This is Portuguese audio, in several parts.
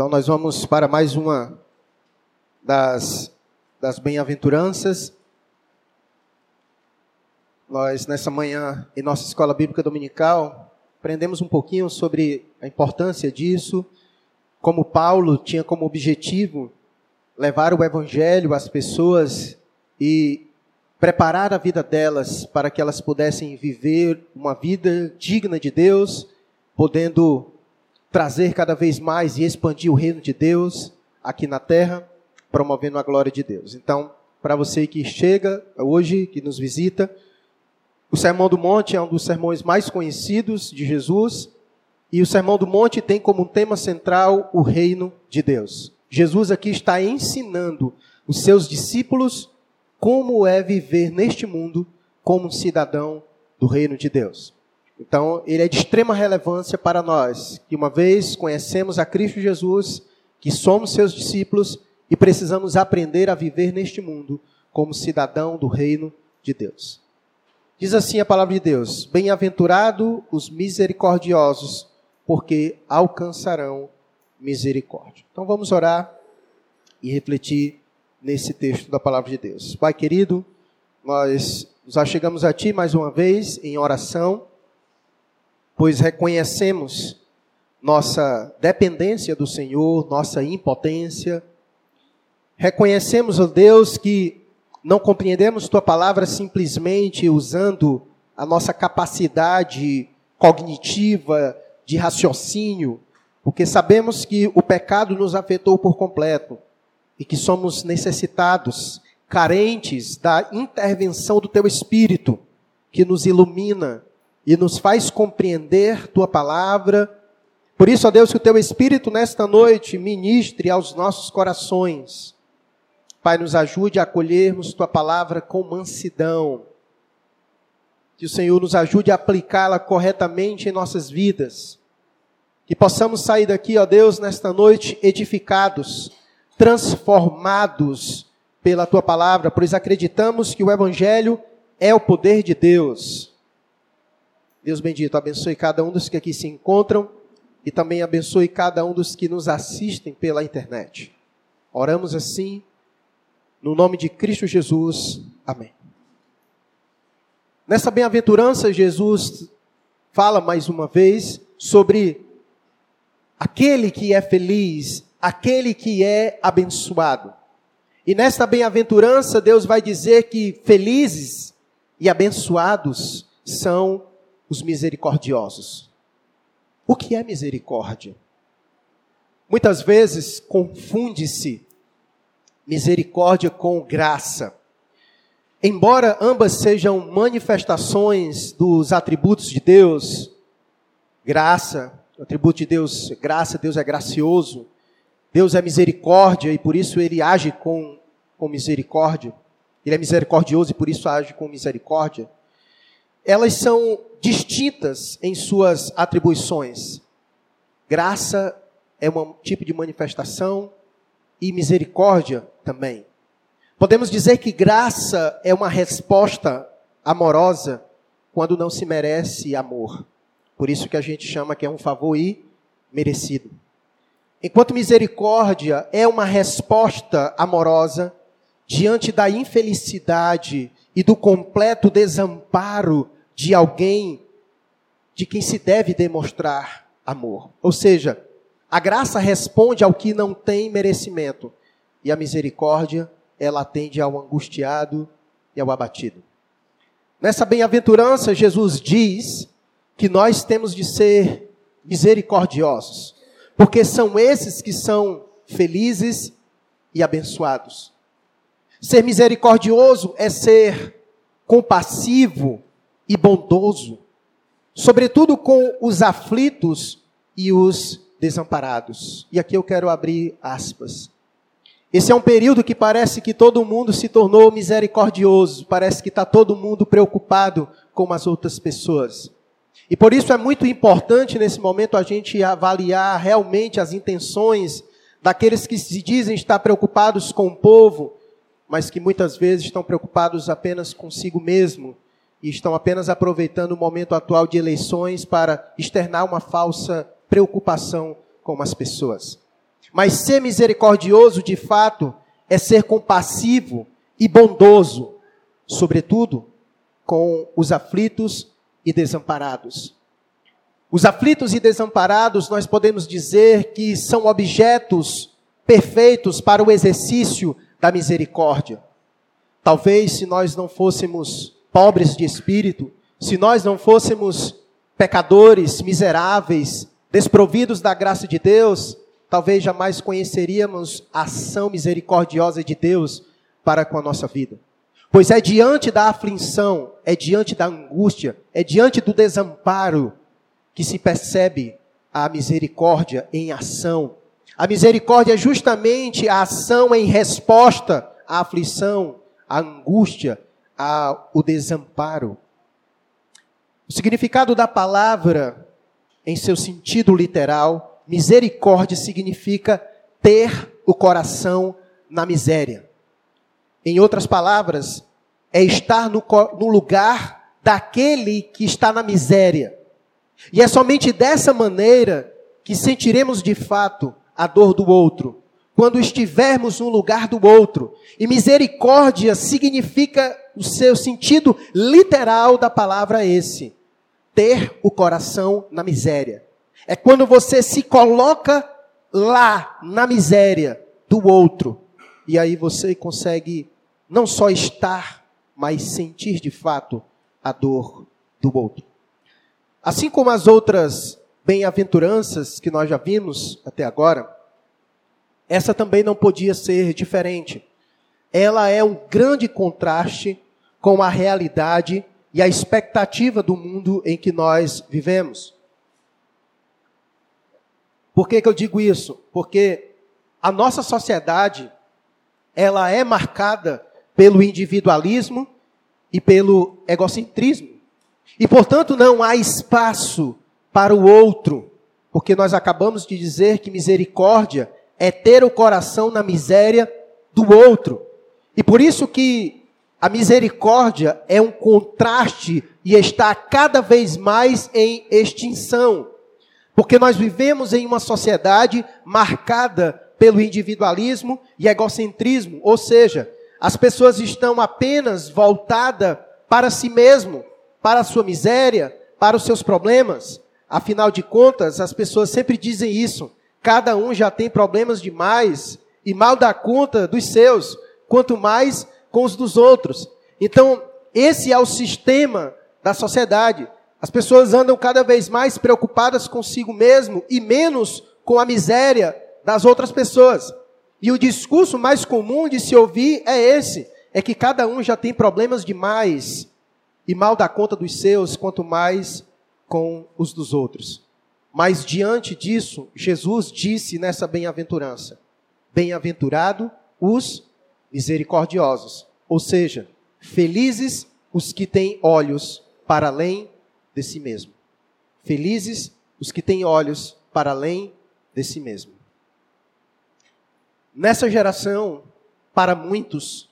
Então nós vamos para mais uma das, das bem-aventuranças. Nós, nessa manhã, em nossa escola bíblica dominical, aprendemos um pouquinho sobre a importância disso, como Paulo tinha como objetivo levar o evangelho às pessoas e preparar a vida delas para que elas pudessem viver uma vida digna de Deus, podendo trazer cada vez mais e expandir o reino de Deus aqui na terra, promovendo a glória de Deus. Então, para você que chega hoje, que nos visita, o Sermão do Monte é um dos sermões mais conhecidos de Jesus, e o Sermão do Monte tem como tema central o reino de Deus. Jesus aqui está ensinando os seus discípulos como é viver neste mundo como um cidadão do reino de Deus. Então, ele é de extrema relevância para nós, que uma vez conhecemos a Cristo Jesus, que somos seus discípulos e precisamos aprender a viver neste mundo como cidadão do reino de Deus. Diz assim a palavra de Deus: Bem-aventurado os misericordiosos, porque alcançarão misericórdia. Então vamos orar e refletir nesse texto da palavra de Deus. Pai querido, nós já chegamos a Ti mais uma vez em oração pois reconhecemos nossa dependência do Senhor, nossa impotência. Reconhecemos, ó Deus, que não compreendemos tua palavra simplesmente usando a nossa capacidade cognitiva de raciocínio, porque sabemos que o pecado nos afetou por completo e que somos necessitados, carentes da intervenção do teu espírito que nos ilumina e nos faz compreender tua palavra. Por isso, ó Deus, que o teu Espírito nesta noite ministre aos nossos corações. Pai, nos ajude a acolhermos tua palavra com mansidão. Que o Senhor nos ajude a aplicá-la corretamente em nossas vidas. Que possamos sair daqui, ó Deus, nesta noite edificados, transformados pela tua palavra, pois acreditamos que o Evangelho é o poder de Deus Deus bendito, abençoe cada um dos que aqui se encontram e também abençoe cada um dos que nos assistem pela internet. Oramos assim, no nome de Cristo Jesus. Amém. Nessa bem-aventurança, Jesus fala mais uma vez sobre aquele que é feliz, aquele que é abençoado. E nesta bem-aventurança, Deus vai dizer que felizes e abençoados são os misericordiosos. O que é misericórdia? Muitas vezes confunde-se misericórdia com graça. Embora ambas sejam manifestações dos atributos de Deus, graça, o atributo de Deus, graça, Deus é gracioso, Deus é misericórdia e por isso ele age com, com misericórdia. Ele é misericordioso e por isso age com misericórdia. Elas são distintas em suas atribuições. Graça é um tipo de manifestação e misericórdia também. Podemos dizer que graça é uma resposta amorosa quando não se merece amor. Por isso que a gente chama que é um favor e merecido. Enquanto misericórdia é uma resposta amorosa diante da infelicidade e do completo desamparo de alguém de quem se deve demonstrar amor. Ou seja, a graça responde ao que não tem merecimento e a misericórdia, ela atende ao angustiado e ao abatido. Nessa bem-aventurança, Jesus diz que nós temos de ser misericordiosos, porque são esses que são felizes e abençoados. Ser misericordioso é ser compassivo e bondoso, sobretudo com os aflitos e os desamparados. E aqui eu quero abrir aspas. Esse é um período que parece que todo mundo se tornou misericordioso, parece que está todo mundo preocupado com as outras pessoas. E por isso é muito importante nesse momento a gente avaliar realmente as intenções daqueles que se dizem estar preocupados com o povo, mas que muitas vezes estão preocupados apenas consigo mesmo e estão apenas aproveitando o momento atual de eleições para externar uma falsa preocupação com as pessoas. Mas ser misericordioso, de fato, é ser compassivo e bondoso, sobretudo com os aflitos e desamparados. Os aflitos e desamparados, nós podemos dizer que são objetos perfeitos para o exercício da misericórdia. Talvez se nós não fôssemos pobres de espírito, se nós não fôssemos pecadores, miseráveis, desprovidos da graça de Deus, talvez jamais conheceríamos a ação misericordiosa de Deus para com a nossa vida. Pois é diante da aflição, é diante da angústia, é diante do desamparo que se percebe a misericórdia em ação. A misericórdia é justamente a ação em resposta à aflição, à angústia, ao desamparo. O significado da palavra, em seu sentido literal, misericórdia significa ter o coração na miséria. Em outras palavras, é estar no, no lugar daquele que está na miséria. E é somente dessa maneira que sentiremos de fato a dor do outro, quando estivermos no lugar do outro. E misericórdia significa o seu sentido literal da palavra esse ter o coração na miséria. É quando você se coloca lá na miséria do outro. E aí você consegue não só estar, mas sentir de fato a dor do outro. Assim como as outras bem-aventuranças que nós já vimos até agora, essa também não podia ser diferente. Ela é um grande contraste com a realidade e a expectativa do mundo em que nós vivemos. Por que, que eu digo isso? Porque a nossa sociedade ela é marcada pelo individualismo e pelo egocentrismo. E, portanto, não há espaço para o outro, porque nós acabamos de dizer que misericórdia é ter o coração na miséria do outro. E por isso que a misericórdia é um contraste e está cada vez mais em extinção. Porque nós vivemos em uma sociedade marcada pelo individualismo e egocentrismo, ou seja, as pessoas estão apenas voltadas para si mesmo, para a sua miséria, para os seus problemas. Afinal de contas, as pessoas sempre dizem isso. Cada um já tem problemas demais e mal dá conta dos seus, quanto mais com os dos outros. Então, esse é o sistema da sociedade. As pessoas andam cada vez mais preocupadas consigo mesmo e menos com a miséria das outras pessoas. E o discurso mais comum de se ouvir é esse: é que cada um já tem problemas demais e mal dá conta dos seus, quanto mais com os dos outros. Mas diante disso, Jesus disse nessa bem-aventurança: Bem-aventurado os misericordiosos. Ou seja, felizes os que têm olhos para além de si mesmo. Felizes os que têm olhos para além de si mesmo. Nessa geração, para muitos,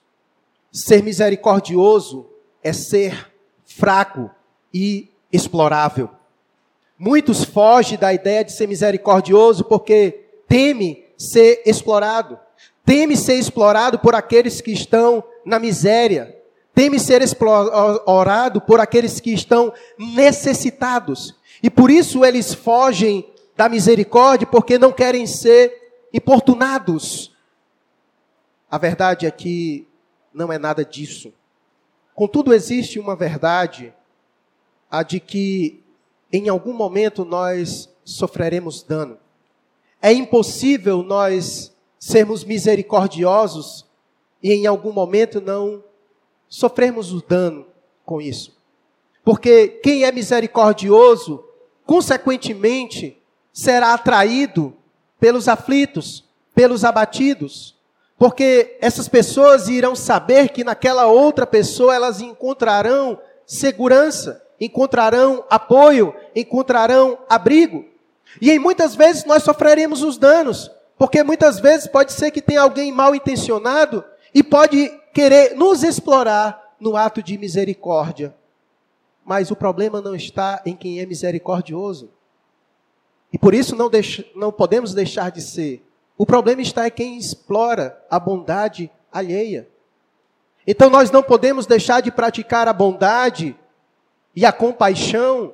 ser misericordioso é ser fraco e explorável. Muitos fogem da ideia de ser misericordioso porque teme ser explorado teme ser explorado por aqueles que estão na miséria, teme ser explorado por aqueles que estão necessitados. E por isso eles fogem da misericórdia, porque não querem ser importunados. A verdade é que não é nada disso. Contudo, existe uma verdade, a de que em algum momento nós sofreremos dano. É impossível nós sermos misericordiosos e em algum momento não sofrermos o dano com isso. Porque quem é misericordioso, consequentemente, será atraído pelos aflitos, pelos abatidos. Porque essas pessoas irão saber que naquela outra pessoa elas encontrarão segurança, encontrarão apoio, encontrarão abrigo. E em muitas vezes nós sofreremos os danos, porque muitas vezes pode ser que tenha alguém mal intencionado e pode querer nos explorar no ato de misericórdia. Mas o problema não está em quem é misericordioso. E por isso não, não podemos deixar de ser O problema está em quem explora a bondade alheia. Então nós não podemos deixar de praticar a bondade e a compaixão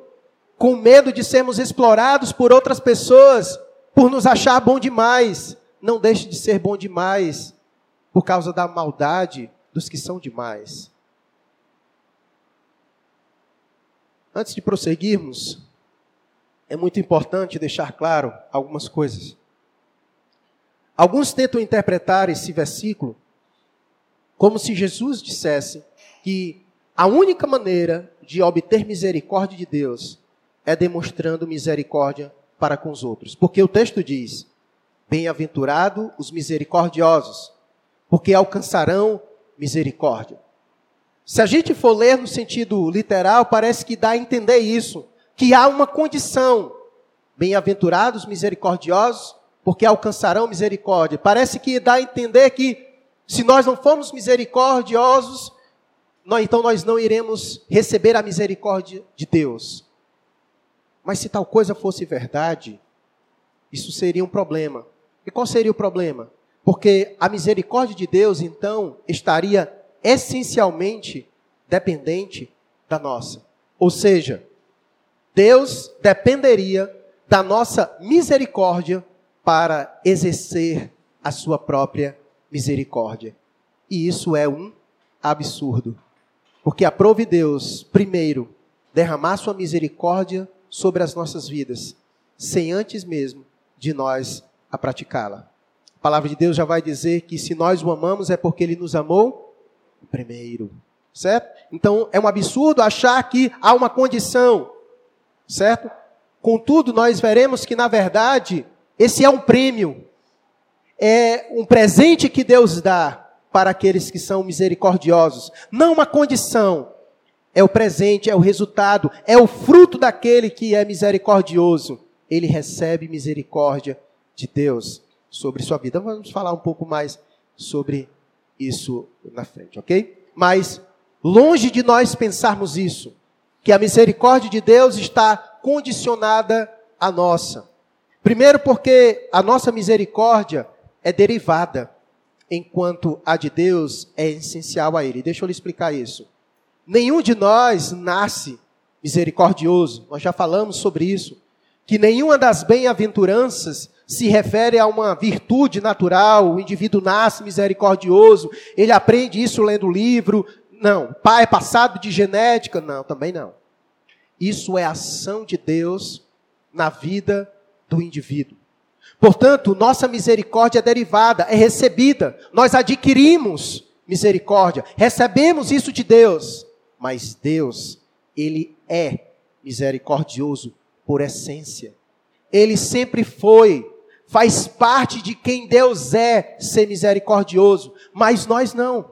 com medo de sermos explorados por outras pessoas por nos achar bom demais. Não deixe de ser bom demais por causa da maldade dos que são demais. Antes de prosseguirmos, é muito importante deixar claro algumas coisas. Alguns tentam interpretar esse versículo como se Jesus dissesse que a única maneira de obter misericórdia de Deus é demonstrando misericórdia para com os outros. Porque o texto diz: Bem-aventurado os misericordiosos, porque alcançarão misericórdia. Se a gente for ler no sentido literal, parece que dá a entender isso, que há uma condição. Bem-aventurados misericordiosos, porque alcançarão misericórdia. Parece que dá a entender que se nós não formos misericordiosos, então nós não iremos receber a misericórdia de Deus. Mas se tal coisa fosse verdade, isso seria um problema. E qual seria o problema? Porque a misericórdia de Deus, então, estaria essencialmente dependente da nossa. Ou seja, Deus dependeria da nossa misericórdia para exercer a sua própria misericórdia. E isso é um absurdo. Porque aprove Deus, primeiro, derramar sua misericórdia sobre as nossas vidas, sem antes mesmo de nós a praticá-la. A palavra de Deus já vai dizer que se nós o amamos é porque ele nos amou primeiro. Certo? Então é um absurdo achar que há uma condição. Certo? Contudo, nós veremos que na verdade esse é um prêmio. É um presente que Deus dá para aqueles que são misericordiosos. Não uma condição. É o presente, é o resultado, é o fruto daquele que é misericordioso. Ele recebe misericórdia de Deus sobre sua vida. Vamos falar um pouco mais sobre isso na frente, ok? Mas longe de nós pensarmos isso, que a misericórdia de Deus está condicionada à nossa. Primeiro, porque a nossa misericórdia é derivada, enquanto a de Deus é essencial a Ele. Deixa eu lhe explicar isso. Nenhum de nós nasce misericordioso, nós já falamos sobre isso. Que nenhuma das bem-aventuranças se refere a uma virtude natural, o indivíduo nasce misericordioso, ele aprende isso lendo livro. Não. Pai é passado de genética? Não, também não. Isso é ação de Deus na vida do indivíduo. Portanto, nossa misericórdia é derivada, é recebida. Nós adquirimos misericórdia, recebemos isso de Deus. Mas Deus, Ele é misericordioso por essência. Ele sempre foi, faz parte de quem Deus é ser misericordioso, mas nós não.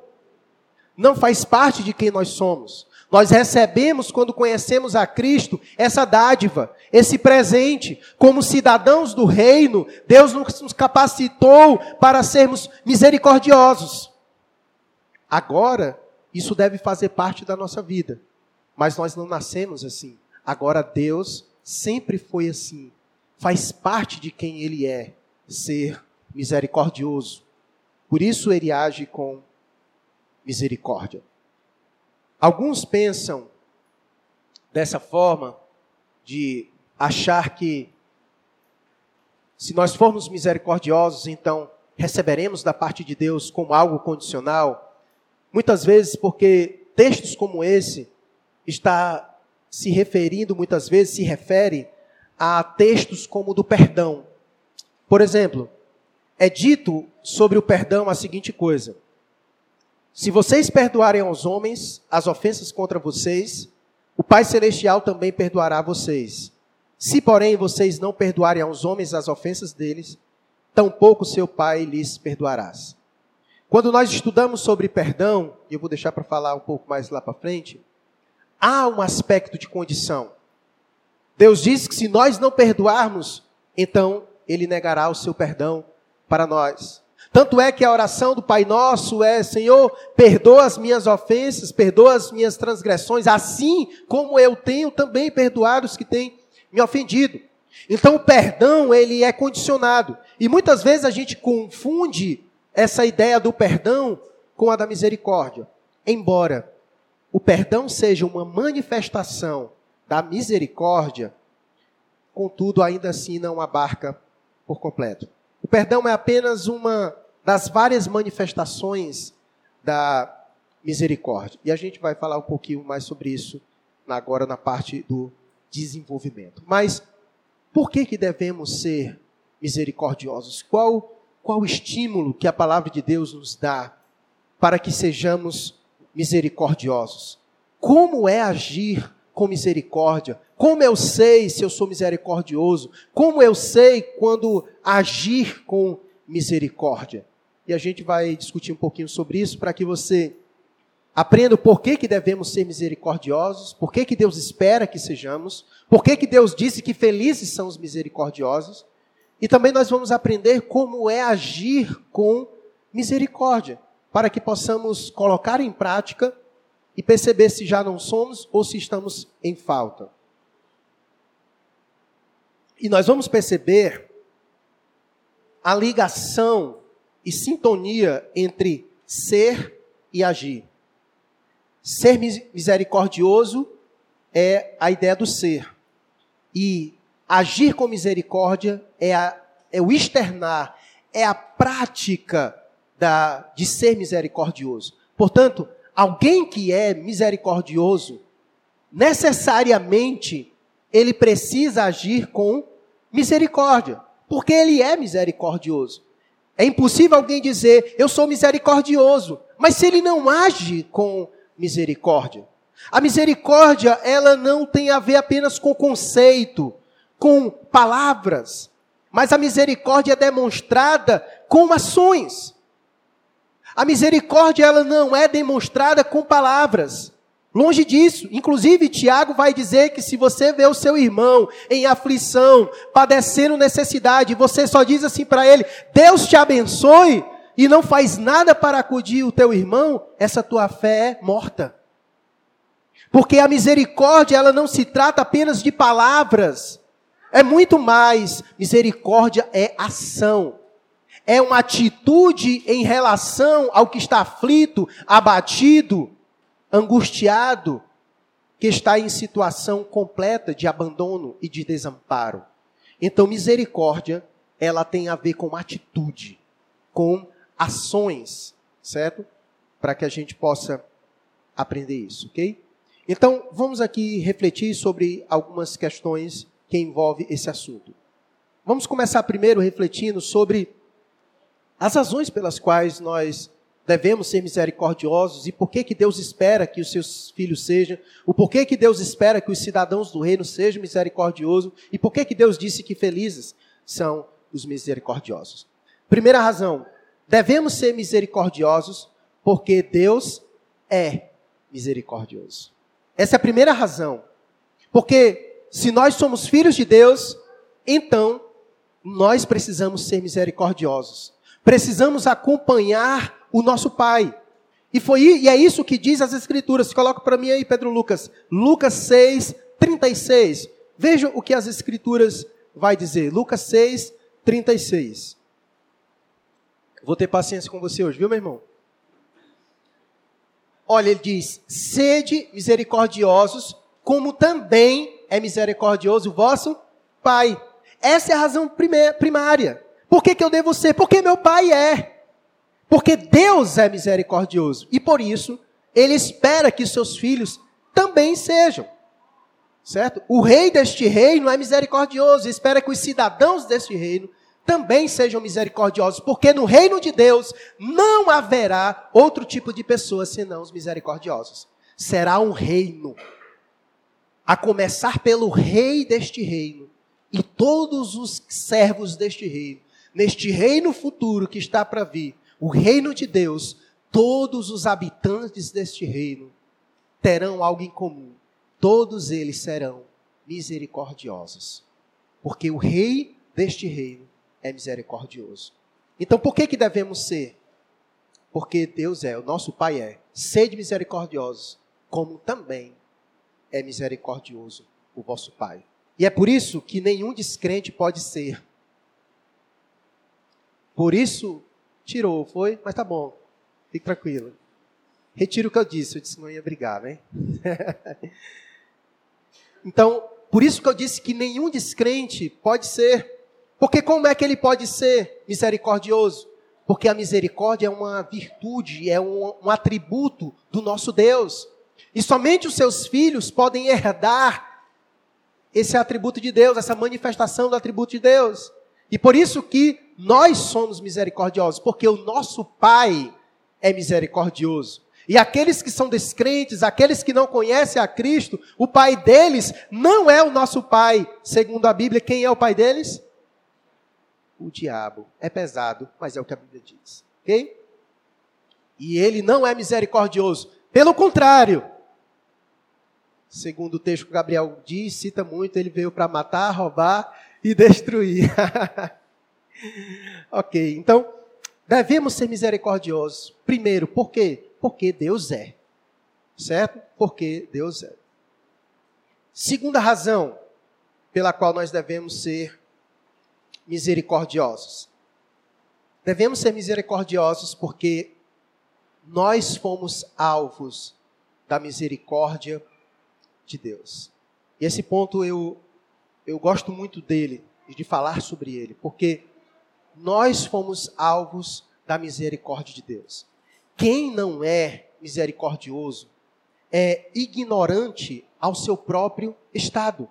Não faz parte de quem nós somos. Nós recebemos, quando conhecemos a Cristo, essa dádiva, esse presente. Como cidadãos do reino, Deus nos capacitou para sermos misericordiosos. Agora, isso deve fazer parte da nossa vida. Mas nós não nascemos assim. Agora, Deus sempre foi assim faz parte de quem ele é, ser misericordioso. Por isso ele age com misericórdia. Alguns pensam dessa forma de achar que se nós formos misericordiosos, então receberemos da parte de Deus como algo condicional. Muitas vezes porque textos como esse está se referindo, muitas vezes se refere a textos como o do perdão. Por exemplo, é dito sobre o perdão a seguinte coisa: Se vocês perdoarem aos homens as ofensas contra vocês, o Pai Celestial também perdoará vocês. Se, porém, vocês não perdoarem aos homens as ofensas deles, tampouco seu Pai lhes perdoará. Quando nós estudamos sobre perdão, e eu vou deixar para falar um pouco mais lá para frente, há um aspecto de condição. Deus diz que se nós não perdoarmos, então Ele negará o seu perdão para nós. Tanto é que a oração do Pai Nosso é: Senhor, perdoa as minhas ofensas, perdoa as minhas transgressões, assim como eu tenho também perdoado os que têm me ofendido. Então o perdão, ele é condicionado. E muitas vezes a gente confunde essa ideia do perdão com a da misericórdia. Embora o perdão seja uma manifestação da misericórdia, contudo, ainda assim não abarca por completo. O perdão é apenas uma das várias manifestações da misericórdia. E a gente vai falar um pouquinho mais sobre isso agora na parte do desenvolvimento. Mas por que que devemos ser misericordiosos? Qual qual o estímulo que a palavra de Deus nos dá para que sejamos misericordiosos? Como é agir com misericórdia? Como eu sei se eu sou misericordioso? Como eu sei quando agir com misericórdia? E a gente vai discutir um pouquinho sobre isso para que você aprenda o porquê que devemos ser misericordiosos, por que Deus espera que sejamos, por que Deus disse que felizes são os misericordiosos. E também nós vamos aprender como é agir com misericórdia, para que possamos colocar em prática e perceber se já não somos ou se estamos em falta. E nós vamos perceber a ligação e sintonia entre ser e agir. Ser misericordioso é a ideia do ser. E agir com misericórdia é, a, é o externar, é a prática da, de ser misericordioso. Portanto, alguém que é misericordioso, necessariamente, ele precisa agir com misericórdia, porque ele é misericordioso. É impossível alguém dizer, eu sou misericordioso, mas se ele não age com misericórdia. A misericórdia, ela não tem a ver apenas com conceito, com palavras, mas a misericórdia é demonstrada com ações. A misericórdia ela não é demonstrada com palavras. Longe disso. Inclusive, Tiago vai dizer que se você vê o seu irmão em aflição, padecendo necessidade, você só diz assim para ele: Deus te abençoe, e não faz nada para acudir o teu irmão, essa tua fé é morta. Porque a misericórdia, ela não se trata apenas de palavras, é muito mais. Misericórdia é ação é uma atitude em relação ao que está aflito, abatido, angustiado, que está em situação completa de abandono e de desamparo. Então, misericórdia, ela tem a ver com atitude, com ações, certo? Para que a gente possa aprender isso, ok? Então, vamos aqui refletir sobre algumas questões que envolvem esse assunto. Vamos começar primeiro refletindo sobre as razões pelas quais nós devemos ser misericordiosos e por que, que Deus espera que os seus filhos sejam, o porquê que Deus espera que os cidadãos do reino sejam misericordiosos e por que, que Deus disse que felizes são os misericordiosos. Primeira razão, devemos ser misericordiosos porque Deus é misericordioso. Essa é a primeira razão. Porque se nós somos filhos de Deus, então nós precisamos ser misericordiosos. Precisamos acompanhar o nosso Pai. E foi e é isso que diz as Escrituras. Coloca para mim aí, Pedro Lucas. Lucas 6, 36. Veja o que as Escrituras vai dizer. Lucas 6, 36. Vou ter paciência com você hoje, viu, meu irmão? Olha, ele diz: sede misericordiosos, como também é misericordioso o vosso Pai. Essa é a razão primária. Por que, que eu devo ser? Porque meu pai é. Porque Deus é misericordioso. E por isso, ele espera que seus filhos também sejam. Certo? O rei deste reino é misericordioso. Espera que os cidadãos deste reino também sejam misericordiosos. Porque no reino de Deus não haverá outro tipo de pessoa senão os misericordiosos. Será um reino. A começar pelo rei deste reino e todos os servos deste reino neste reino futuro que está para vir, o reino de Deus, todos os habitantes deste reino terão algo em comum. Todos eles serão misericordiosos. Porque o rei deste reino é misericordioso. Então, por que que devemos ser? Porque Deus é, o nosso Pai é. Sede misericordiosos, como também é misericordioso o vosso Pai. E é por isso que nenhum descrente pode ser Por isso, tirou, foi? Mas tá bom. Fique tranquilo. Retiro o que eu disse. Eu disse que não ia brigar, né? então, por isso que eu disse que nenhum descrente pode ser. Porque como é que ele pode ser misericordioso? Porque a misericórdia é uma virtude, é um, um atributo do nosso Deus. E somente os seus filhos podem herdar esse atributo de Deus, essa manifestação do atributo de Deus. E por isso que nós somos misericordiosos, porque o nosso Pai é misericordioso. E aqueles que são descrentes, aqueles que não conhecem a Cristo, o pai deles não é o nosso pai, segundo a Bíblia. Quem é o pai deles? O diabo. É pesado, mas é o que a Bíblia diz. Ok? E ele não é misericordioso. Pelo contrário, segundo o texto que Gabriel diz, cita muito, ele veio para matar, roubar e destruir. ok, então devemos ser misericordiosos. Primeiro, por quê? Porque Deus é. Certo? Porque Deus é. Segunda razão pela qual nós devemos ser misericordiosos. Devemos ser misericordiosos porque nós fomos alvos da misericórdia de Deus. E esse ponto eu, eu gosto muito dele, de falar sobre ele, porque nós fomos alvos da misericórdia de Deus. Quem não é misericordioso é ignorante ao seu próprio estado.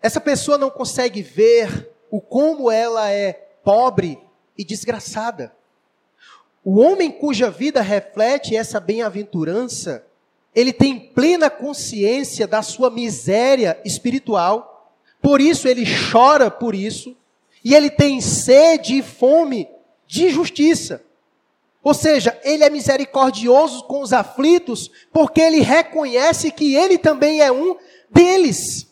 Essa pessoa não consegue ver o como ela é pobre e desgraçada. O homem cuja vida reflete essa bem-aventurança, ele tem plena consciência da sua miséria espiritual, por isso ele chora por isso, e ele tem sede e fome de justiça. Ou seja, ele é misericordioso com os aflitos, porque ele reconhece que ele também é um deles.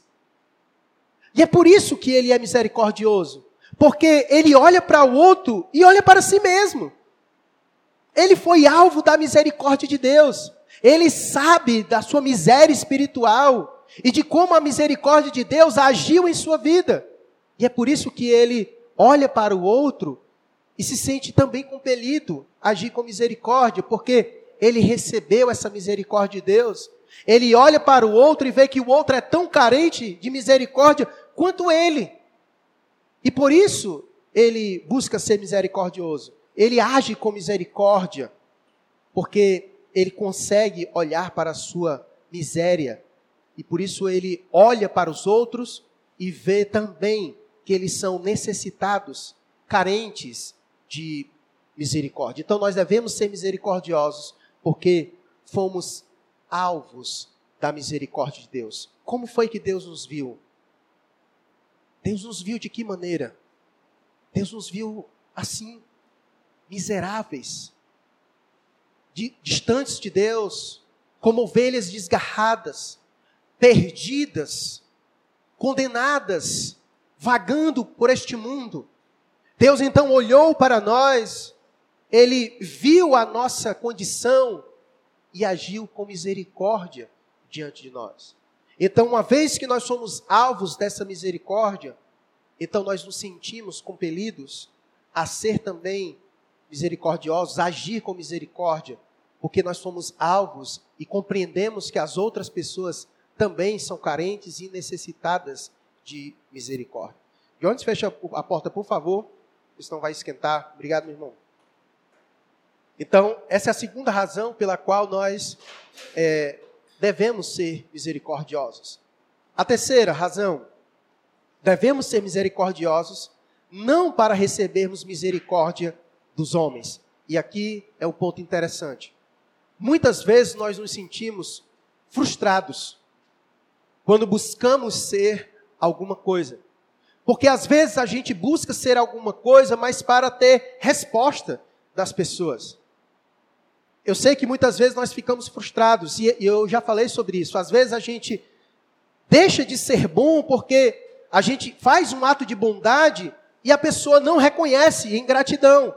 E é por isso que ele é misericordioso, porque ele olha para o outro e olha para si mesmo. Ele foi alvo da misericórdia de Deus. Ele sabe da sua miséria espiritual e de como a misericórdia de Deus agiu em sua vida. E é por isso que ele olha para o outro e se sente também compelido a agir com misericórdia, porque ele recebeu essa misericórdia de Deus. Ele olha para o outro e vê que o outro é tão carente de misericórdia quanto ele. E por isso ele busca ser misericordioso. Ele age com misericórdia, porque ele consegue olhar para a sua miséria. E por isso ele olha para os outros e vê também que eles são necessitados, carentes de misericórdia. Então nós devemos ser misericordiosos, porque fomos alvos da misericórdia de Deus. Como foi que Deus nos viu? Deus nos viu de que maneira? Deus nos viu assim, miseráveis, de, distantes de Deus, como ovelhas desgarradas, perdidas, condenadas, vagando por este mundo. Deus então olhou para nós, ele viu a nossa condição e agiu com misericórdia diante de nós. Então, uma vez que nós somos alvos dessa misericórdia, então nós nos sentimos compelidos a ser também misericordiosos, a agir com misericórdia, porque nós somos alvos e compreendemos que as outras pessoas também são carentes e necessitadas de misericórdia. Jones, fecha a porta, por favor senão vai esquentar. Obrigado, meu irmão. Então, essa é a segunda razão pela qual nós é, devemos ser misericordiosos. A terceira razão, devemos ser misericordiosos não para recebermos misericórdia dos homens. E aqui é o um ponto interessante. Muitas vezes nós nos sentimos frustrados quando buscamos ser alguma coisa. Porque às vezes a gente busca ser alguma coisa, mas para ter resposta das pessoas. Eu sei que muitas vezes nós ficamos frustrados, e eu já falei sobre isso. Às vezes a gente deixa de ser bom porque a gente faz um ato de bondade e a pessoa não reconhece em gratidão.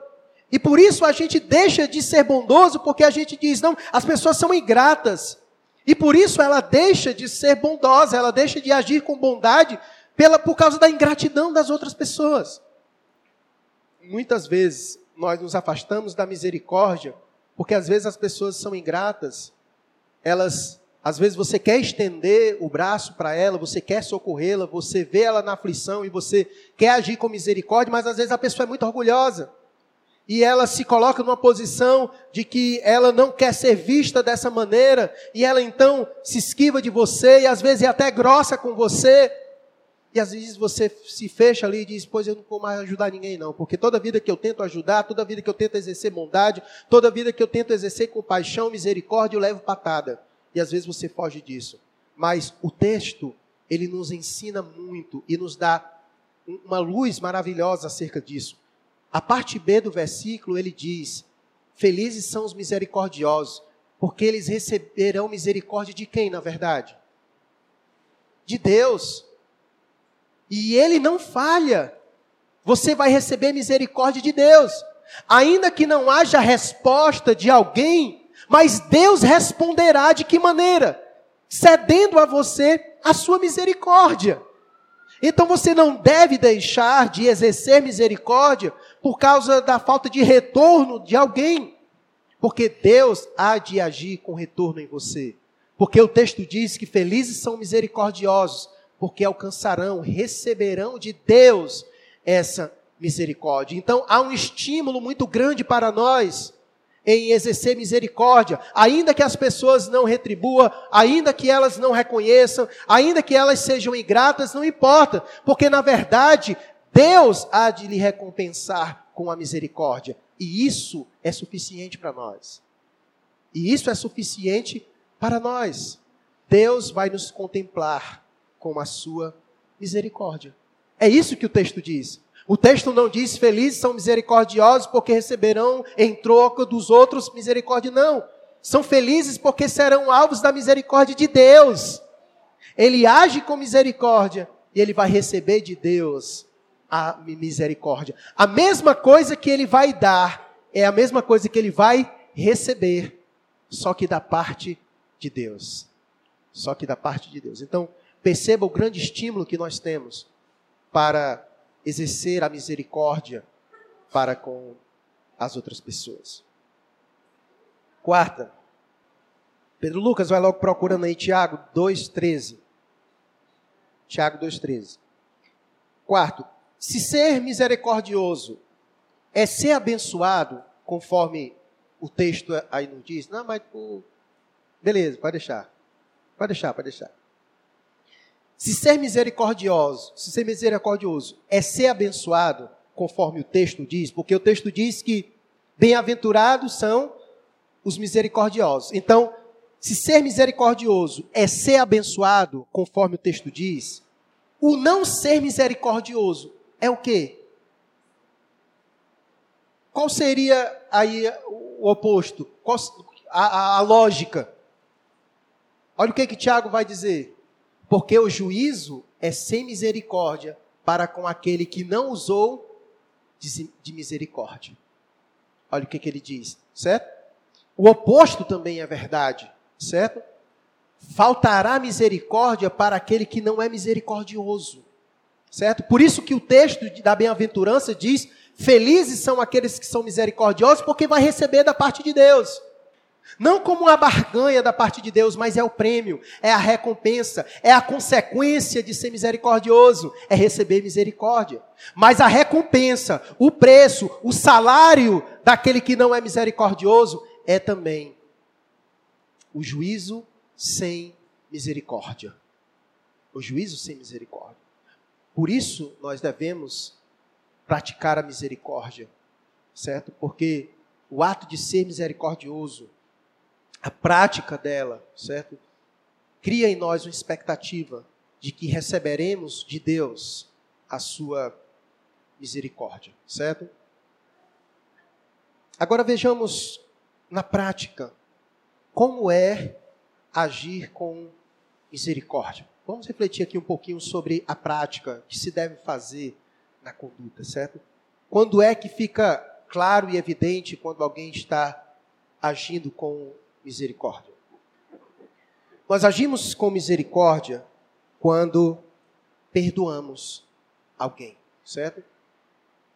E por isso a gente deixa de ser bondoso porque a gente diz, não, as pessoas são ingratas. E por isso ela deixa de ser bondosa, ela deixa de agir com bondade pela, por causa da ingratidão das outras pessoas. muitas vezes nós nos afastamos da misericórdia, porque às vezes as pessoas são ingratas, elas, às vezes você quer estender o braço para ela, você quer socorrê-la, você vê ela na aflição e você quer agir com misericórdia, mas às vezes a pessoa é muito orgulhosa. E ela se coloca numa posição de que ela não quer ser vista dessa maneira, e ela então se esquiva de você, e às vezes é até grossa com você, e às vezes você se fecha ali e diz: Pois eu não vou mais ajudar ninguém, não. Porque toda vida que eu tento ajudar, toda vida que eu tento exercer bondade, toda vida que eu tento exercer compaixão, misericórdia, eu levo patada. E às vezes você foge disso. Mas o texto, ele nos ensina muito e nos dá uma luz maravilhosa acerca disso. A parte B do versículo, ele diz: Felizes são os misericordiosos, porque eles receberão misericórdia de quem, na verdade? De Deus. E ele não falha. Você vai receber misericórdia de Deus. Ainda que não haja resposta de alguém, mas Deus responderá de que maneira? Cedendo a você a sua misericórdia. Então você não deve deixar de exercer misericórdia por causa da falta de retorno de alguém. Porque Deus há de agir com retorno em você. Porque o texto diz que felizes são misericordiosos, porque alcançarão, receberão de Deus essa misericórdia. Então há um estímulo muito grande para nós em exercer misericórdia, ainda que as pessoas não retribuam, ainda que elas não reconheçam, ainda que elas sejam ingratas, não importa, porque na verdade Deus há de lhe recompensar com a misericórdia, e isso é suficiente para nós. E isso é suficiente para nós. Deus vai nos contemplar com a sua misericórdia. É isso que o texto diz. O texto não diz felizes são misericordiosos porque receberão em troca dos outros misericórdia, não. São felizes porque serão alvos da misericórdia de Deus. Ele age com misericórdia e ele vai receber de Deus a misericórdia. A mesma coisa que ele vai dar é a mesma coisa que ele vai receber, só que da parte de Deus. Só que da parte de Deus. Então, Perceba o grande estímulo que nós temos para exercer a misericórdia para com as outras pessoas. Quarta, Pedro Lucas vai logo procurando aí Tiago 2,13. Tiago 2,13. Quarto, se ser misericordioso é ser abençoado, conforme o texto aí nos diz, não, mas beleza, pode deixar. Pode deixar, pode deixar. Se ser misericordioso, se ser misericordioso é ser abençoado, conforme o texto diz, porque o texto diz que bem-aventurados são os misericordiosos. Então, se ser misericordioso é ser abençoado, conforme o texto diz, o não ser misericordioso é o quê? Qual seria aí o oposto? Qual a, a, a lógica? Olha o que que Tiago vai dizer. Porque o juízo é sem misericórdia para com aquele que não usou de misericórdia. Olha o que, que ele diz, certo? O oposto também é verdade, certo? Faltará misericórdia para aquele que não é misericordioso, certo? Por isso que o texto da bem-aventurança diz: Felizes são aqueles que são misericordiosos, porque vai receber da parte de Deus. Não como uma barganha da parte de Deus, mas é o prêmio, é a recompensa, é a consequência de ser misericordioso, é receber misericórdia. Mas a recompensa, o preço, o salário daquele que não é misericordioso é também o juízo sem misericórdia. O juízo sem misericórdia. Por isso nós devemos praticar a misericórdia, certo? Porque o ato de ser misericordioso a prática dela, certo? Cria em nós uma expectativa de que receberemos de Deus a sua misericórdia, certo? Agora vejamos na prática como é agir com misericórdia. Vamos refletir aqui um pouquinho sobre a prática que se deve fazer na conduta, certo? Quando é que fica claro e evidente quando alguém está agindo com misericórdia. Nós agimos com misericórdia quando perdoamos alguém, certo?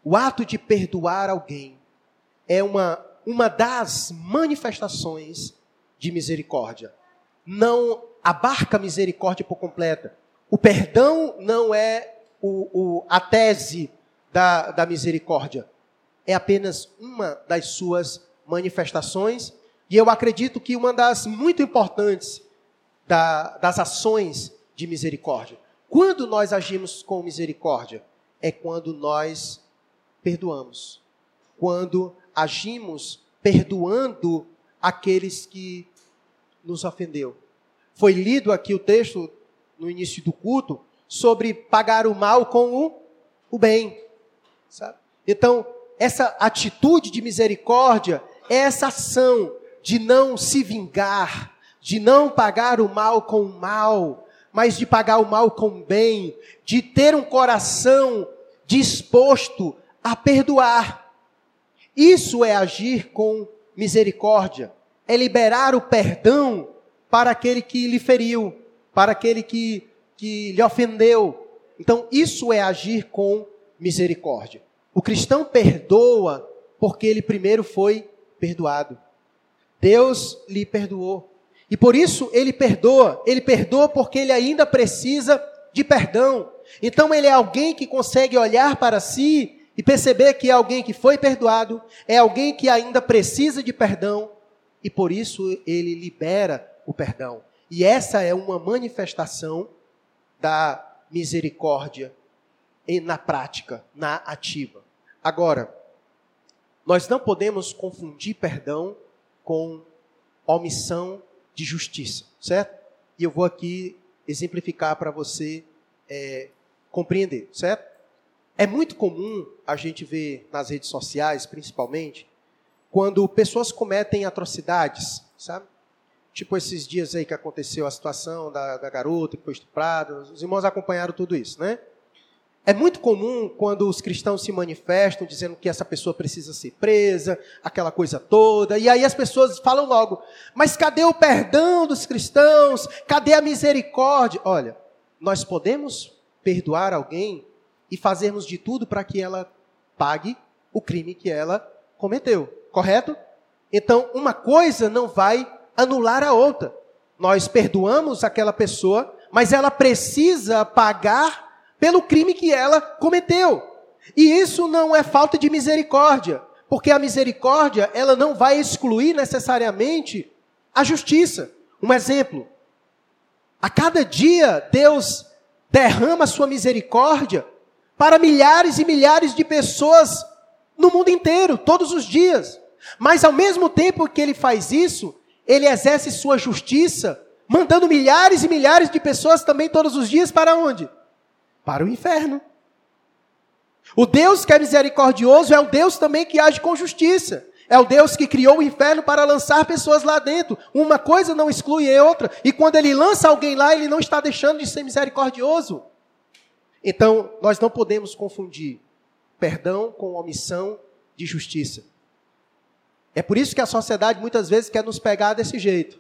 o ato de perdoar alguém é uma, uma das manifestações de misericórdia. Não abarca misericórdia por completa. O perdão não é o, o, a tese da, da misericórdia. É apenas uma das suas manifestações. E eu acredito que uma das muito importantes da, das ações de misericórdia. Quando nós agimos com misericórdia? É quando nós perdoamos. Quando agimos perdoando aqueles que nos ofendeu. Foi lido aqui o texto no início do culto sobre pagar o mal com o, o bem. Sabe? Então, essa atitude de misericórdia é essa ação de não se vingar, de não pagar o mal com o mal, mas de pagar o mal com o bem, de ter um coração disposto a perdoar. Isso é agir com misericórdia, é liberar o perdão para aquele que lhe feriu, para aquele que, que lhe ofendeu. Então, isso é agir com misericórdia. O cristão perdoa porque ele primeiro foi perdoado. Deus lhe perdoou. E por isso ele perdoa. Ele perdoa porque ele ainda precisa de perdão. Então ele é alguém que consegue olhar para si e perceber que é alguém que foi perdoado, é alguém que ainda precisa de perdão e por isso ele libera o perdão. E essa é uma manifestação da misericórdia na prática, na ativa. Agora, nós não podemos confundir perdão com omissão de justiça, certo? E eu vou aqui exemplificar para você é, compreender, certo? É muito comum a gente ver nas redes sociais, principalmente, quando pessoas cometem atrocidades, sabe? Tipo esses dias aí que aconteceu a situação da, da garota que foi estuprada, os irmãos acompanharam tudo isso, né? É muito comum quando os cristãos se manifestam dizendo que essa pessoa precisa ser presa, aquela coisa toda, e aí as pessoas falam logo: mas cadê o perdão dos cristãos? Cadê a misericórdia? Olha, nós podemos perdoar alguém e fazermos de tudo para que ela pague o crime que ela cometeu, correto? Então, uma coisa não vai anular a outra. Nós perdoamos aquela pessoa, mas ela precisa pagar pelo crime que ela cometeu. E isso não é falta de misericórdia, porque a misericórdia, ela não vai excluir necessariamente a justiça. Um exemplo: a cada dia Deus derrama a sua misericórdia para milhares e milhares de pessoas no mundo inteiro, todos os dias. Mas ao mesmo tempo que ele faz isso, ele exerce sua justiça, mandando milhares e milhares de pessoas também todos os dias para onde? Para o inferno. O Deus que é misericordioso é o Deus também que age com justiça. É o Deus que criou o inferno para lançar pessoas lá dentro. Uma coisa não exclui a outra. E quando ele lança alguém lá, ele não está deixando de ser misericordioso. Então, nós não podemos confundir perdão com omissão de justiça. É por isso que a sociedade muitas vezes quer nos pegar desse jeito.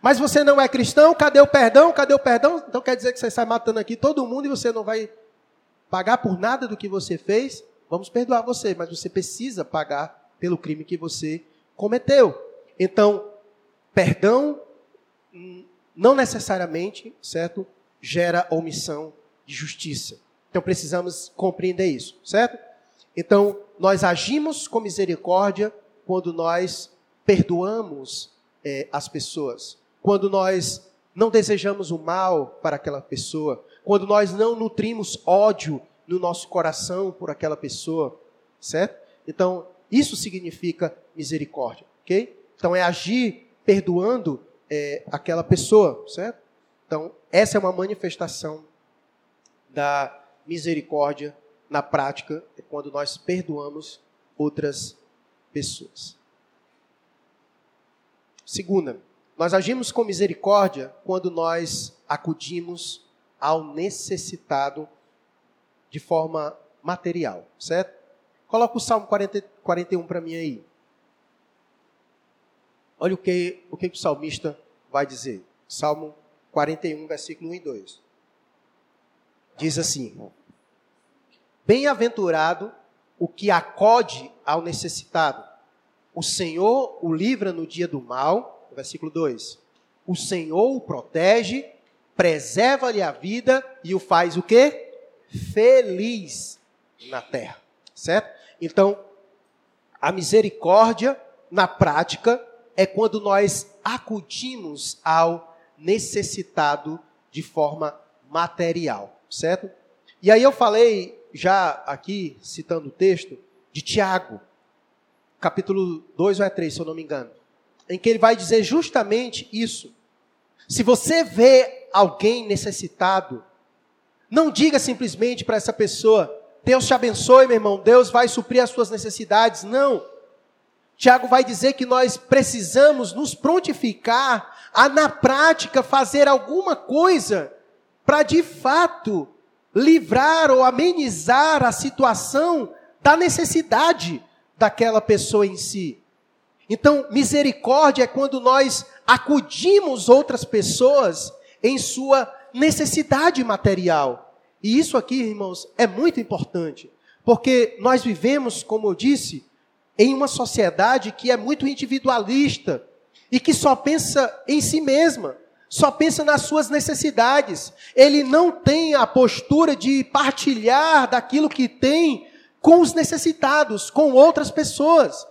Mas você não é cristão, cadê o perdão? Cadê o perdão? Então quer dizer que você sai matando aqui todo mundo e você não vai pagar por nada do que você fez? Vamos perdoar você, mas você precisa pagar pelo crime que você cometeu. Então, perdão não necessariamente, certo? Gera omissão de justiça. Então precisamos compreender isso, certo? Então, nós agimos com misericórdia quando nós perdoamos é, as pessoas, quando nós não desejamos o mal para aquela pessoa, quando nós não nutrimos ódio no nosso coração por aquela pessoa, certo? Então, isso significa misericórdia, ok? Então, é agir perdoando é, aquela pessoa, certo? Então, essa é uma manifestação da misericórdia na prática, é quando nós perdoamos outras pessoas. Segunda, nós agimos com misericórdia quando nós acudimos ao necessitado de forma material, certo? Coloca o Salmo 40, 41 para mim aí. Olha o que, o que o salmista vai dizer. Salmo 41, versículo 1 e 2. Diz assim: Bem-aventurado o que acode ao necessitado. O Senhor o livra no dia do mal, versículo 2. O Senhor o protege, preserva-lhe a vida e o faz o quê? Feliz na terra. Certo? Então, a misericórdia, na prática, é quando nós acudimos ao necessitado de forma material, certo? E aí eu falei já aqui, citando o texto, de Tiago, capítulo 2 ou é 3, se eu não me engano, em que ele vai dizer justamente isso. Se você vê alguém necessitado, não diga simplesmente para essa pessoa, Deus te abençoe, meu irmão, Deus vai suprir as suas necessidades. Não. Tiago vai dizer que nós precisamos nos prontificar a, na prática, fazer alguma coisa para de fato livrar ou amenizar a situação da necessidade daquela pessoa em si. Então, misericórdia é quando nós acudimos outras pessoas em sua necessidade material. E isso aqui, irmãos, é muito importante, porque nós vivemos, como eu disse, em uma sociedade que é muito individualista e que só pensa em si mesma, só pensa nas suas necessidades. Ele não tem a postura de partilhar daquilo que tem com os necessitados, com outras pessoas.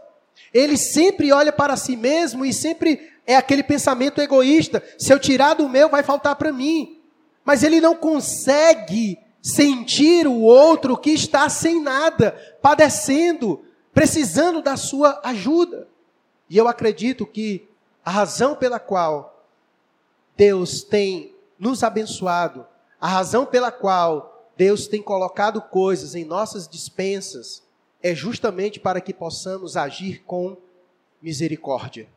Ele sempre olha para si mesmo e sempre é aquele pensamento egoísta: se eu tirar do meu, vai faltar para mim. Mas ele não consegue sentir o outro que está sem nada, padecendo, precisando da sua ajuda. E eu acredito que a razão pela qual Deus tem nos abençoado, a razão pela qual Deus tem colocado coisas em nossas dispensas, é justamente para que possamos agir com misericórdia.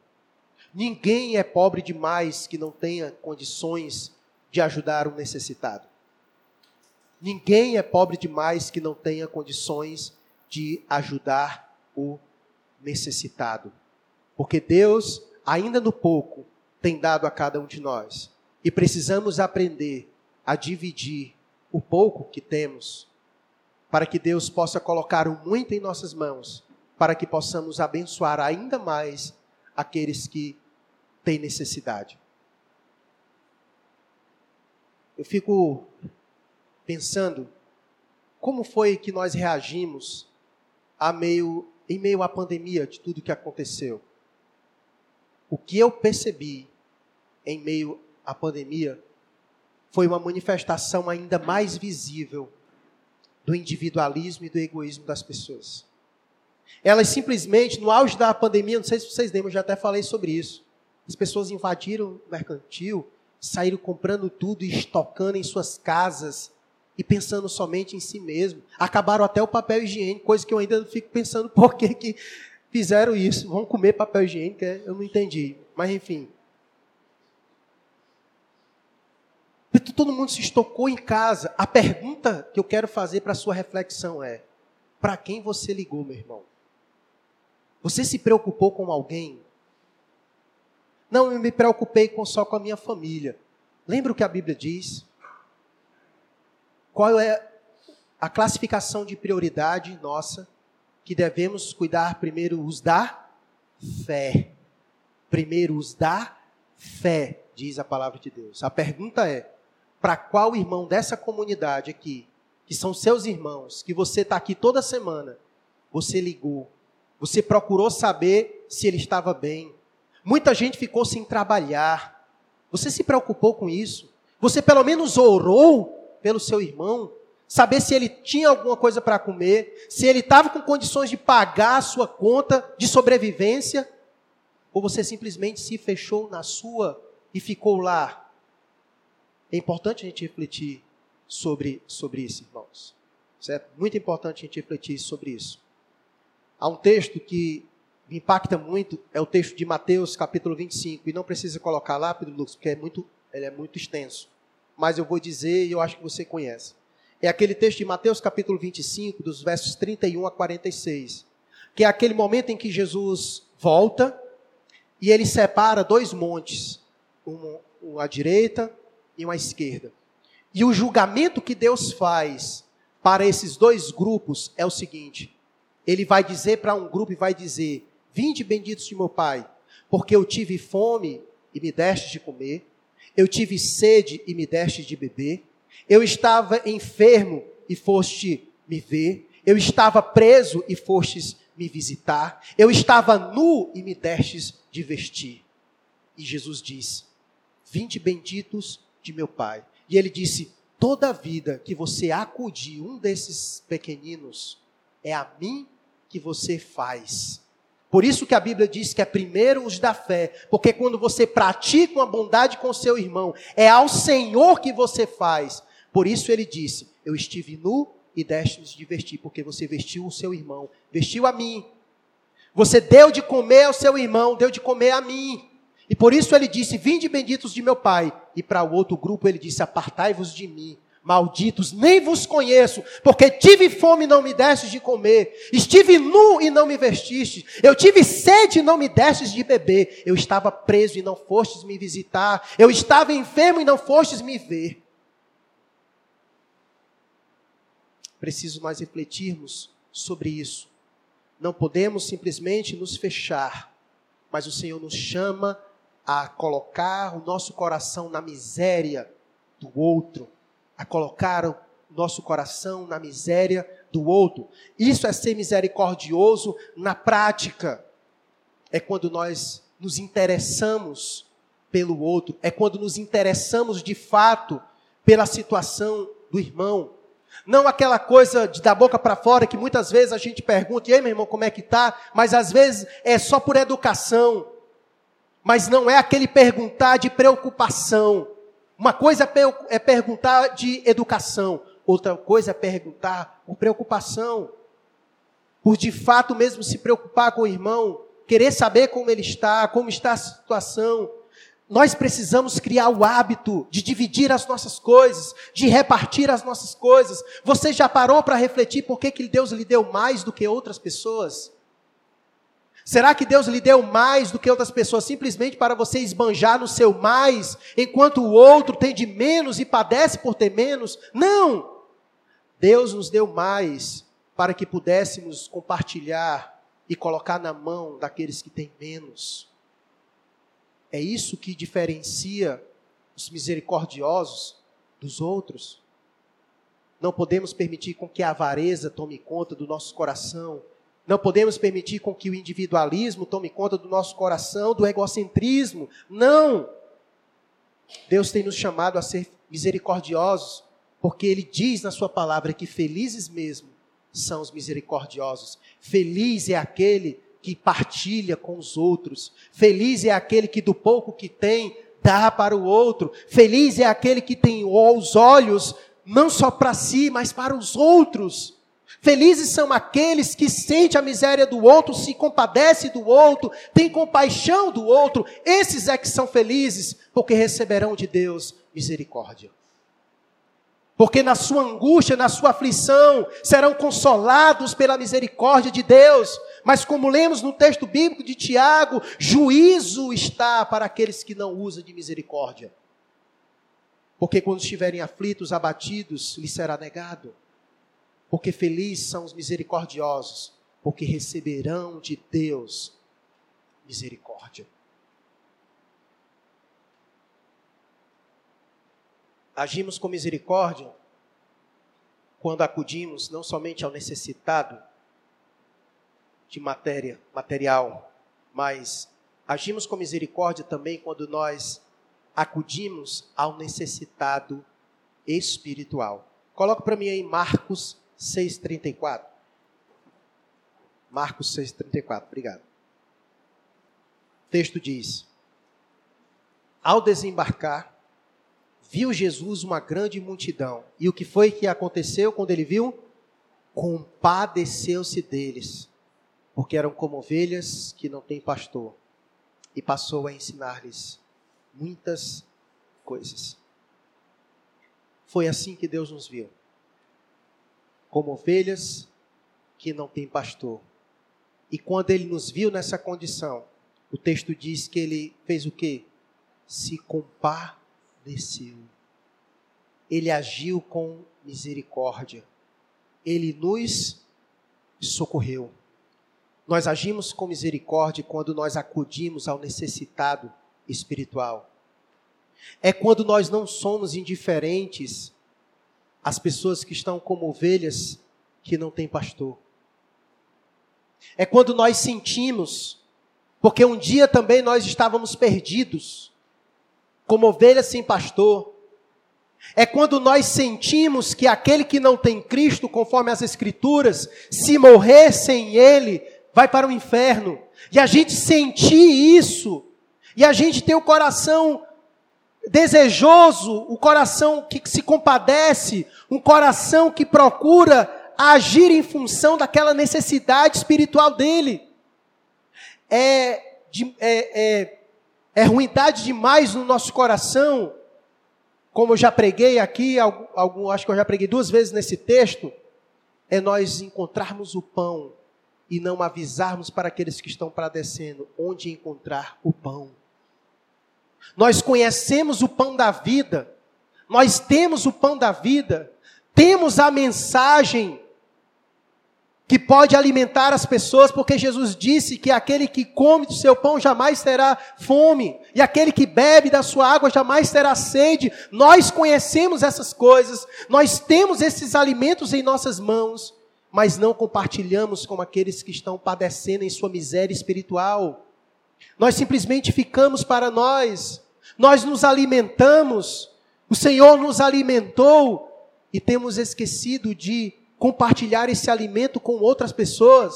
Ninguém é pobre demais que não tenha condições de ajudar o necessitado. Ninguém é pobre demais que não tenha condições de ajudar o necessitado. Porque Deus, ainda no pouco, tem dado a cada um de nós. E precisamos aprender a dividir o pouco que temos, para que Deus possa colocar o muito em nossas mãos, para que possamos abençoar ainda mais aqueles que têm necessidade. Eu fico pensando como foi que nós reagimos a meio em meio à pandemia, de tudo que aconteceu, o que eu percebi em meio à pandemia foi uma manifestação ainda mais visível do individualismo e do egoísmo das pessoas. Elas simplesmente, no auge da pandemia, não sei se vocês lembram, eu já até falei sobre isso. As pessoas invadiram o mercantil, saíram comprando tudo e estocando em suas casas, e pensando somente em si mesmo. Acabaram até o papel higiênico, coisa que eu ainda fico pensando por que, que fizeram isso. Vão comer papel higiênico, é, eu não entendi. Mas enfim. Todo mundo se estocou em casa. A pergunta que eu quero fazer para a sua reflexão é: para quem você ligou, meu irmão? Você se preocupou com alguém? Não, eu me preocupei com, só com a minha família. Lembra o que a Bíblia diz? Qual é a classificação de prioridade nossa que devemos cuidar primeiro os da fé. Primeiro os da fé, diz a palavra de Deus. A pergunta é: para qual irmão dessa comunidade aqui, que são seus irmãos, que você está aqui toda semana, você ligou, você procurou saber se ele estava bem. Muita gente ficou sem trabalhar. Você se preocupou com isso? Você pelo menos orou pelo seu irmão, saber se ele tinha alguma coisa para comer, se ele estava com condições de pagar a sua conta de sobrevivência, ou você simplesmente se fechou na sua e ficou lá. É importante a gente refletir sobre, sobre isso, irmãos. Certo? Muito importante a gente refletir sobre isso. Há um texto que me impacta muito, é o texto de Mateus, capítulo 25, e não precisa colocar lá, Pedro Lucas, porque é muito, ele é muito extenso mas eu vou dizer e eu acho que você conhece. É aquele texto de Mateus capítulo 25, dos versos 31 a 46, que é aquele momento em que Jesus volta e ele separa dois montes, um, um à direita e um à esquerda. E o julgamento que Deus faz para esses dois grupos é o seguinte: ele vai dizer para um grupo e vai dizer: Vinde benditos de meu Pai, porque eu tive fome e me deste de comer, eu tive sede e me deste de beber, eu estava enfermo e foste me ver, eu estava preso e fostes me visitar, eu estava nu e me destes de vestir. E Jesus disse: Vinde benditos de meu Pai. E ele disse: Toda vida que você acudir um desses pequeninos, é a mim que você faz. Por isso que a Bíblia diz que é primeiro os da fé, porque quando você pratica uma bondade com seu irmão, é ao Senhor que você faz. Por isso ele disse: Eu estive nu e deste-nos de vestir, porque você vestiu o seu irmão, vestiu a mim. Você deu de comer ao seu irmão, deu de comer a mim. E por isso ele disse: Vinde benditos de meu Pai. E para o outro grupo ele disse: Apartai-vos de mim, malditos, nem vos conheço, porque tive fome e não me destes de comer, estive nu e não me vestiste, eu tive sede e não me destes de beber, eu estava preso e não fostes me visitar, eu estava enfermo e não fostes me ver. Preciso nós refletirmos sobre isso. Não podemos simplesmente nos fechar, mas o Senhor nos chama a colocar o nosso coração na miséria do outro, a colocar o nosso coração na miséria do outro. Isso é ser misericordioso na prática. É quando nós nos interessamos pelo outro, é quando nos interessamos de fato pela situação do irmão. Não aquela coisa de da boca para fora que muitas vezes a gente pergunta, e aí meu irmão, como é que tá? Mas às vezes é só por educação. Mas não é aquele perguntar de preocupação. Uma coisa é, é perguntar de educação, outra coisa é perguntar por preocupação. Por de fato mesmo se preocupar com o irmão, querer saber como ele está, como está a situação. Nós precisamos criar o hábito de dividir as nossas coisas, de repartir as nossas coisas. Você já parou para refletir por que, que Deus lhe deu mais do que outras pessoas? Será que Deus lhe deu mais do que outras pessoas simplesmente para você esbanjar no seu mais, enquanto o outro tem de menos e padece por ter menos? Não! Deus nos deu mais para que pudéssemos compartilhar e colocar na mão daqueles que têm menos. É isso que diferencia os misericordiosos dos outros. Não podemos permitir com que a avareza tome conta do nosso coração não podemos permitir com que o individualismo tome conta do nosso coração, do egocentrismo. Não! Deus tem nos chamado a ser misericordiosos, porque Ele diz na Sua palavra que felizes mesmo são os misericordiosos. Feliz é aquele que partilha com os outros. Feliz é aquele que do pouco que tem dá para o outro. Feliz é aquele que tem os olhos não só para si, mas para os outros. Felizes são aqueles que sentem a miséria do outro, se compadece do outro, tem compaixão do outro. Esses é que são felizes, porque receberão de Deus misericórdia. Porque na sua angústia, na sua aflição, serão consolados pela misericórdia de Deus. Mas como lemos no texto bíblico de Tiago, juízo está para aqueles que não usam de misericórdia. Porque quando estiverem aflitos, abatidos, lhes será negado. Porque felizes são os misericordiosos, porque receberão de Deus misericórdia. Agimos com misericórdia quando acudimos não somente ao necessitado de matéria, material, mas agimos com misericórdia também quando nós acudimos ao necessitado espiritual. Coloca para mim aí Marcos 6,34. Marcos 6,34, obrigado. O texto diz: Ao desembarcar, viu Jesus uma grande multidão. E o que foi que aconteceu quando ele viu? Compadeceu-se deles, porque eram como ovelhas que não têm pastor. E passou a ensinar-lhes muitas coisas. Foi assim que Deus nos viu como ovelhas que não têm pastor. E quando ele nos viu nessa condição, o texto diz que ele fez o quê? Se compadeceu. Ele agiu com misericórdia. Ele nos socorreu. Nós agimos com misericórdia quando nós acudimos ao necessitado espiritual. É quando nós não somos indiferentes às pessoas que estão como ovelhas que não têm pastor. É quando nós sentimos, porque um dia também nós estávamos perdidos, como ovelhas sem pastor. É quando nós sentimos que aquele que não tem Cristo, conforme as Escrituras, se morrer sem Ele, vai para o inferno. E a gente sentir isso, e a gente ter o coração desejoso, o coração que se compadece, um coração que procura agir em função daquela necessidade espiritual dele. É, de, é, é, é ruindade demais no nosso coração, como eu já preguei aqui, algum, acho que eu já preguei duas vezes nesse texto, é nós encontrarmos o pão e não avisarmos para aqueles que estão padecendo onde encontrar o pão. Nós conhecemos o pão da vida, nós temos o pão da vida, temos a mensagem que pode alimentar as pessoas, porque Jesus disse que aquele que come do seu pão jamais terá fome, e aquele que bebe da sua água jamais terá sede. Nós conhecemos essas coisas, nós temos esses alimentos em nossas mãos, mas não compartilhamos com aqueles que estão padecendo em sua miséria espiritual. Nós simplesmente ficamos para nós, nós nos alimentamos, o Senhor nos alimentou e temos esquecido de compartilhar esse alimento com outras pessoas.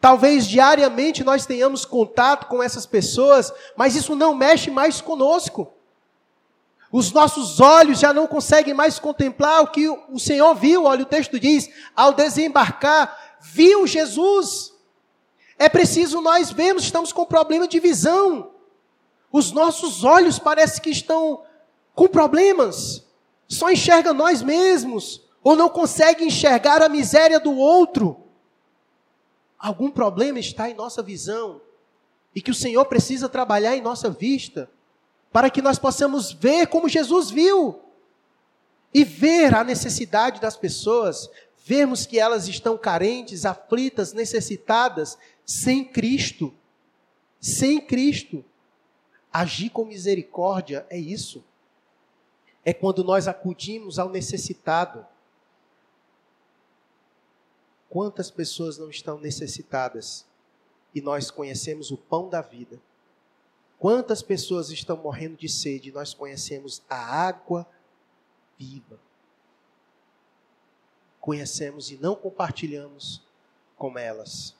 Talvez diariamente nós tenhamos contato com essas pessoas, mas isso não mexe mais conosco. Os nossos olhos já não conseguem mais contemplar o que o Senhor viu. Olha, o texto diz: ao desembarcar, viu Jesus. É preciso nós vermos, estamos com problema de visão. Os nossos olhos parece que estão com problemas. Só enxerga nós mesmos ou não consegue enxergar a miséria do outro, algum problema está em nossa visão e que o Senhor precisa trabalhar em nossa vista para que nós possamos ver como Jesus viu e ver a necessidade das pessoas, vermos que elas estão carentes, aflitas, necessitadas, sem Cristo. Sem Cristo. Agir com misericórdia é isso. É quando nós acudimos ao necessitado Quantas pessoas não estão necessitadas e nós conhecemos o pão da vida? Quantas pessoas estão morrendo de sede e nós conhecemos a água viva? Conhecemos e não compartilhamos com elas.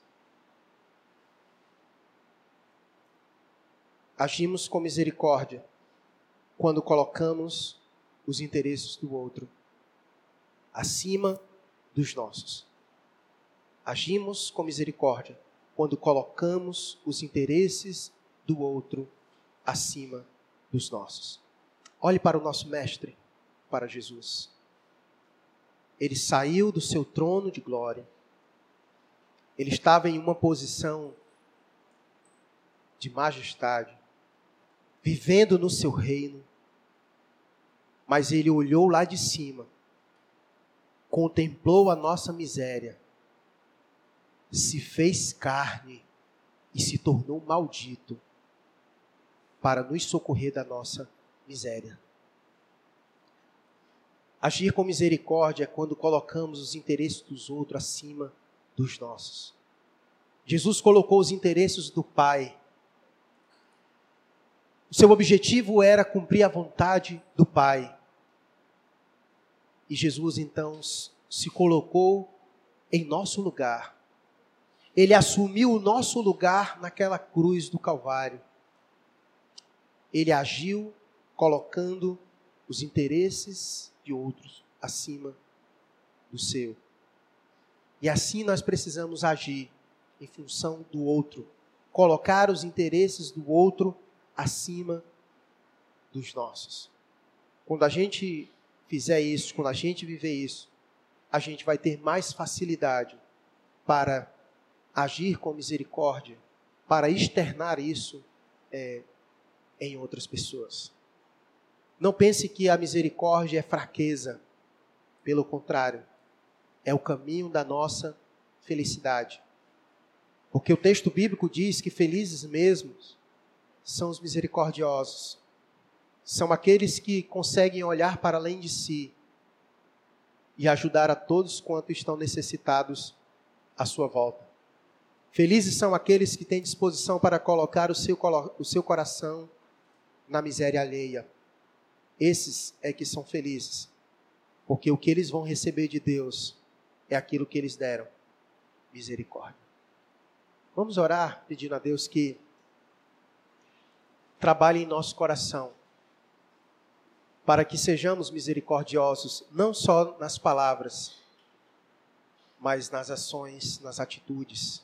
Agimos com misericórdia quando colocamos os interesses do outro acima dos nossos. Agimos com misericórdia quando colocamos os interesses do outro acima dos nossos. Olhe para o nosso Mestre, para Jesus. Ele saiu do seu trono de glória. Ele estava em uma posição de majestade, vivendo no seu reino. Mas ele olhou lá de cima, contemplou a nossa miséria se fez carne e se tornou maldito para nos socorrer da nossa miséria. Agir com misericórdia é quando colocamos os interesses dos outros acima dos nossos. Jesus colocou os interesses do Pai. O seu objetivo era cumprir a vontade do Pai. E Jesus então se colocou em nosso lugar ele assumiu o nosso lugar naquela cruz do Calvário. Ele agiu colocando os interesses de outros acima do seu. E assim nós precisamos agir em função do outro, colocar os interesses do outro acima dos nossos. Quando a gente fizer isso, quando a gente viver isso, a gente vai ter mais facilidade para agir com misericórdia para externar isso é, em outras pessoas. Não pense que a misericórdia é fraqueza. Pelo contrário, é o caminho da nossa felicidade. Porque o texto bíblico diz que felizes mesmos são os misericordiosos. São aqueles que conseguem olhar para além de si e ajudar a todos quanto estão necessitados à sua volta. Felizes são aqueles que têm disposição para colocar o seu, o seu coração na miséria alheia. Esses é que são felizes, porque o que eles vão receber de Deus é aquilo que eles deram: misericórdia. Vamos orar pedindo a Deus que trabalhe em nosso coração, para que sejamos misericordiosos, não só nas palavras, mas nas ações, nas atitudes